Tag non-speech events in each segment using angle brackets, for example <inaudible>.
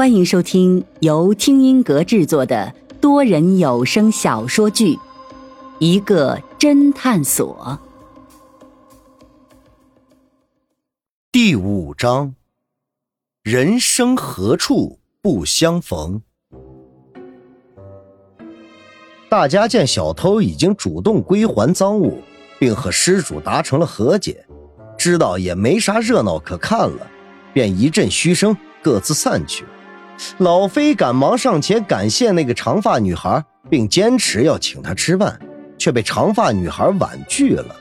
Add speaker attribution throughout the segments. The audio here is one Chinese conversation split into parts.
Speaker 1: 欢迎收听由听音阁制作的多人有声小说剧《一个侦探所》
Speaker 2: 第五章：人生何处不相逢。大家见小偷已经主动归还赃物，并和失主达成了和解，知道也没啥热闹可看了，便一阵嘘声，各自散去。老飞赶忙上前感谢那个长发女孩，并坚持要请她吃饭，却被长发女孩婉拒了。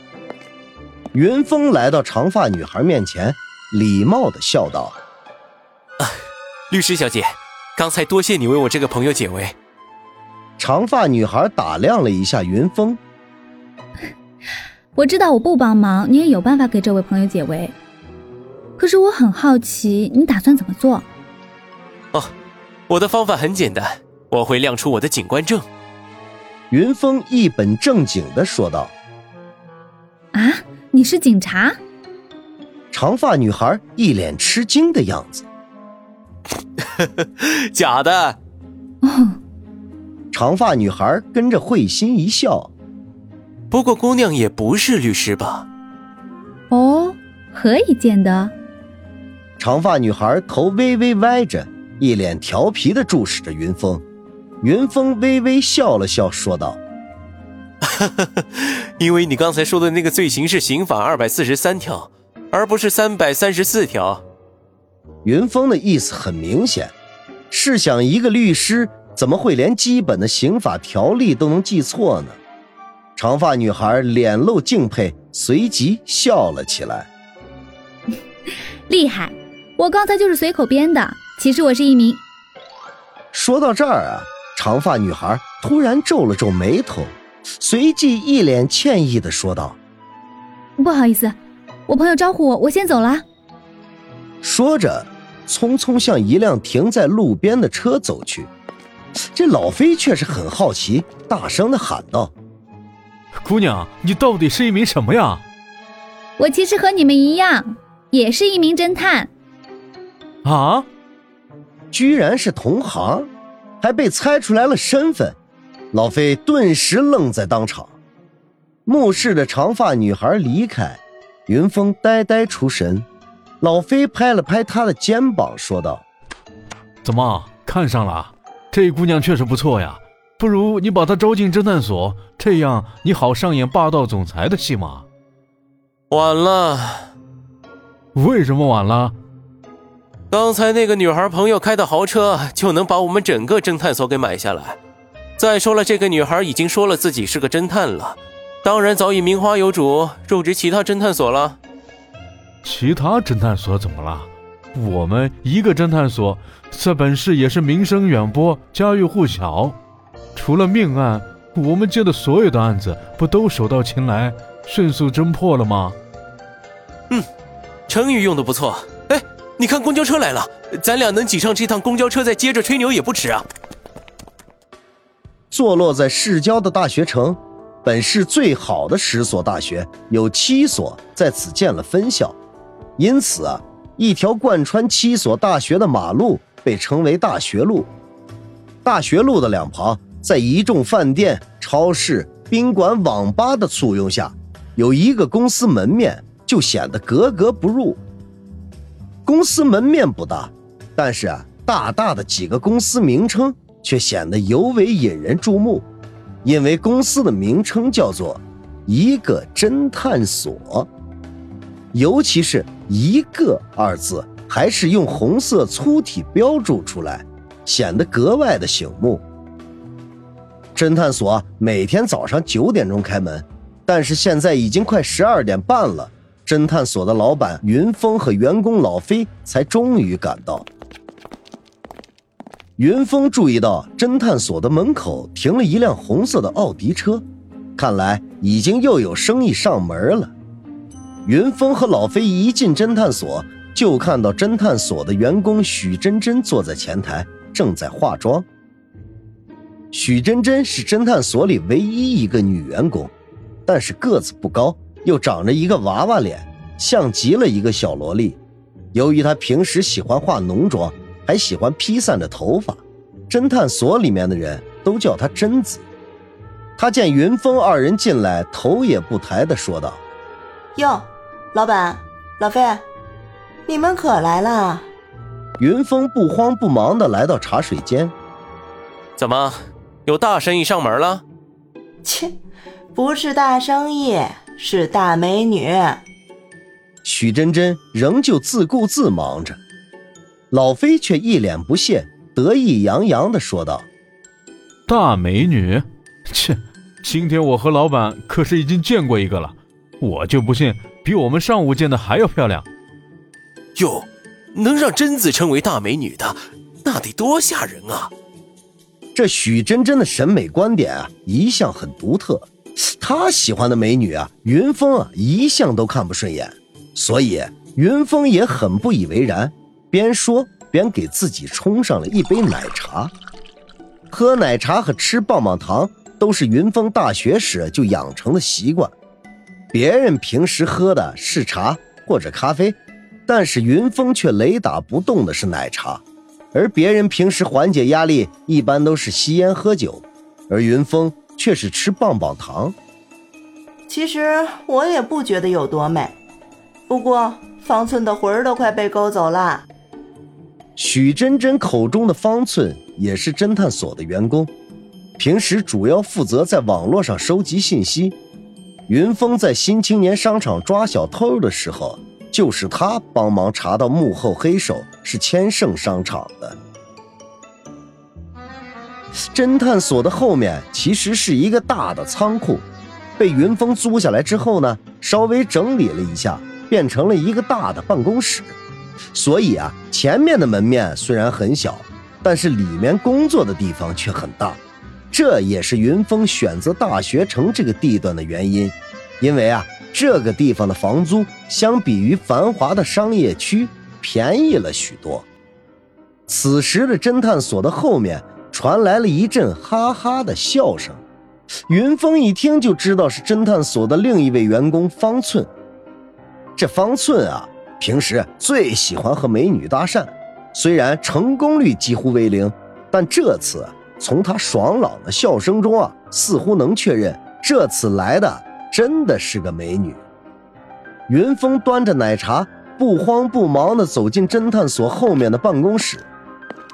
Speaker 2: 云峰来到长发女孩面前，礼貌的笑道：“啊
Speaker 3: 律师小姐，刚才多谢你为我这个朋友解围。”
Speaker 2: 长发女孩打量了一下云峰，
Speaker 4: 我知道我不帮忙，你也有办法给这位朋友解围。可是我很好奇，你打算怎么做？
Speaker 3: 哦，我的方法很简单，我会亮出我的警官证。
Speaker 2: 云峰一本正经的说道：“
Speaker 4: 啊，你是警察？”
Speaker 2: 长发女孩一脸吃惊的样子。<laughs>
Speaker 3: 假的。
Speaker 4: 哦。
Speaker 2: 长发女孩跟着会心一笑。
Speaker 3: 不过姑娘也不是律师吧？
Speaker 4: 哦，何以见得？
Speaker 2: 长发女孩头微微歪着。一脸调皮的注视着云峰，云峰微微笑了笑，说道：<laughs> “
Speaker 3: 因为你刚才说的那个罪行是刑法二百四十三条，而不是三百三十四条。”
Speaker 2: 云峰的意思很明显，试想一个律师怎么会连基本的刑法条例都能记错呢？长发女孩脸露敬佩，随即笑了起来：“ <laughs>
Speaker 4: 厉害，我刚才就是随口编的。”其实我是一名。
Speaker 2: 说到这儿啊，长发女孩突然皱了皱眉头，随即一脸歉意的说道：“
Speaker 4: 不好意思，我朋友招呼我，我先走了。”
Speaker 2: 说着，匆匆向一辆停在路边的车走去。这老飞却是很好奇，大声的喊道：“
Speaker 5: 姑娘，你到底是一名什么呀？”“
Speaker 4: 我其实和你们一样，也是一名侦探。”“
Speaker 5: 啊？”
Speaker 2: 居然是同行，还被猜出来了身份，老飞顿时愣在当场。目视着长发女孩离开，云峰呆呆出神。老飞拍了拍他的肩膀，说道：“
Speaker 5: 怎么看上了？这姑娘确实不错呀，不如你把她招进侦探所，这样你好上演霸道总裁的戏码。”
Speaker 3: 晚了。
Speaker 5: 为什么晚了？
Speaker 3: 刚才那个女孩朋友开的豪车就能把我们整个侦探所给买下来。再说了，这个女孩已经说了自己是个侦探了，当然早已名花有主，入职其他侦探所了。
Speaker 5: 其他侦探所怎么了？我们一个侦探所在本市也是名声远播、家喻户晓。除了命案，我们接的所有的案子不都手到擒来、迅速侦破了吗？
Speaker 3: 嗯，成语用的不错。你看，公交车来了，咱俩能挤上这趟公交车，再接着吹牛也不迟啊！
Speaker 2: 坐落在市郊的大学城，本市最好的十所大学有七所在此建了分校，因此啊，一条贯穿七所大学的马路被称为大学路。大学路的两旁，在一众饭店、超市、宾馆、网吧的簇拥下，有一个公司门面就显得格格不入。公司门面不大，但是啊，大大的几个公司名称却显得尤为引人注目，因为公司的名称叫做“一个侦探所”，尤其是一个二字还是用红色粗体标注出来，显得格外的醒目。侦探所每天早上九点钟开门，但是现在已经快十二点半了。侦探所的老板云峰和员工老飞才终于赶到。云峰注意到侦探所的门口停了一辆红色的奥迪车，看来已经又有生意上门了。云峰和老飞一进侦探所，就看到侦探所的员工许真真坐在前台，正在化妆。许真真是侦探所里唯一一个女员工，但是个子不高。又长着一个娃娃脸，像极了一个小萝莉。由于她平时喜欢化浓妆，还喜欢披散着头发。侦探所里面的人都叫她贞子。他见云峰二人进来，头也不抬的说道：“
Speaker 6: 哟，老板，老费，你们可来了。”
Speaker 2: 云峰不慌不忙的来到茶水间。
Speaker 3: 怎么，有大生意上门了？
Speaker 6: 切，不是大生意，是大美女。
Speaker 2: 许真真仍旧自顾自忙着，老飞却一脸不屑，得意洋洋的说道：“
Speaker 5: 大美女，<laughs> 切。”今天我和老板可是已经见过一个了，我就不信比我们上午见的还要漂亮。
Speaker 3: 哟，能让贞子称为大美女的，那得多吓人啊！
Speaker 2: 这许真真的审美观点啊，一向很独特。他喜欢的美女啊，云峰啊，一向都看不顺眼，所以云峰也很不以为然，边说边给自己冲上了一杯奶茶。喝奶茶和吃棒棒糖。都是云峰大学时就养成的习惯，别人平时喝的是茶或者咖啡，但是云峰却雷打不动的是奶茶，而别人平时缓解压力一般都是吸烟喝酒，而云峰却是吃棒棒糖。
Speaker 6: 其实我也不觉得有多美，不过方寸的魂儿都快被勾走了。
Speaker 2: 许真真口中的方寸也是侦探所的员工。平时主要负责在网络上收集信息。云峰在新青年商场抓小偷的时候，就是他帮忙查到幕后黑手是千盛商场的。侦探所的后面其实是一个大的仓库，被云峰租下来之后呢，稍微整理了一下，变成了一个大的办公室。所以啊，前面的门面虽然很小，但是里面工作的地方却很大。这也是云峰选择大学城这个地段的原因，因为啊，这个地方的房租相比于繁华的商业区便宜了许多。此时的侦探所的后面传来了一阵哈哈的笑声，云峰一听就知道是侦探所的另一位员工方寸。这方寸啊，平时最喜欢和美女搭讪，虽然成功率几乎为零，但这次。从他爽朗的笑声中啊，似乎能确认这次来的真的是个美女。云峰端着奶茶，不慌不忙地走进侦探所后面的办公室。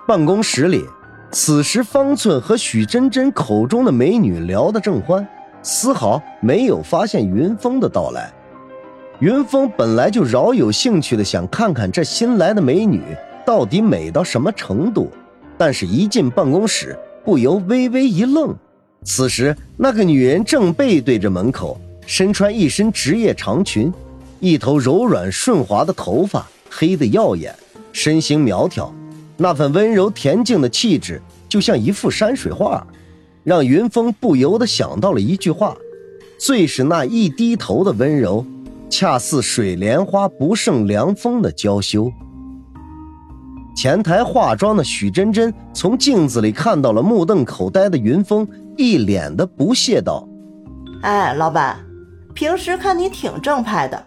Speaker 2: 办公室里，此时方寸和许真真口中的美女聊得正欢，丝毫没有发现云峰的到来。云峰本来就饶有兴趣的想看看这新来的美女到底美到什么程度，但是一进办公室。不由微微一愣，此时那个女人正背对着门口，身穿一身职业长裙，一头柔软顺滑的头发黑得耀眼，身形苗条，那份温柔恬静的气质就像一幅山水画，让云峰不由得想到了一句话：“最是那一低头的温柔，恰似水莲花不胜凉风的娇羞。”前台化妆的许真真从镜子里看到了目瞪口呆的云峰，一脸的不屑道：“
Speaker 6: 哎，老板，平时看你挺正派的，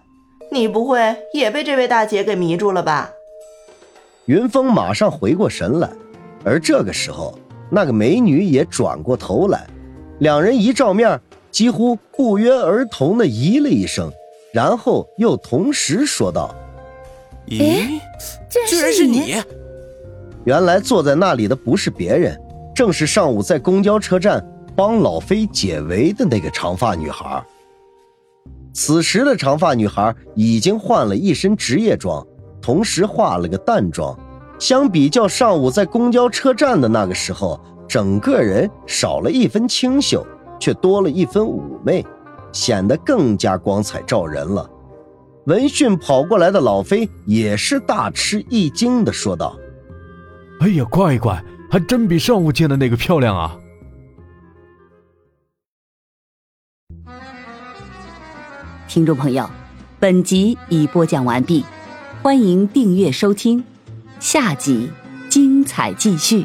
Speaker 6: 你不会也被这位大姐给迷住了吧？”
Speaker 2: 云峰马上回过神来，而这个时候，那个美女也转过头来，两人一照面，几乎不约而同的咦了一声，然后又同时说道：“
Speaker 3: 咦，居然是你！”
Speaker 2: 原来坐在那里的不是别人，正是上午在公交车站帮老飞解围的那个长发女孩。此时的长发女孩已经换了一身职业装，同时化了个淡妆，相比较上午在公交车站的那个时候，整个人少了一分清秀，却多了一分妩媚，显得更加光彩照人了。闻讯跑过来的老飞也是大吃一惊的说道。
Speaker 5: 哎呀，乖乖，还真比上午见的那个漂亮啊！
Speaker 1: 听众朋友，本集已播讲完毕，欢迎订阅收听，下集精彩继续。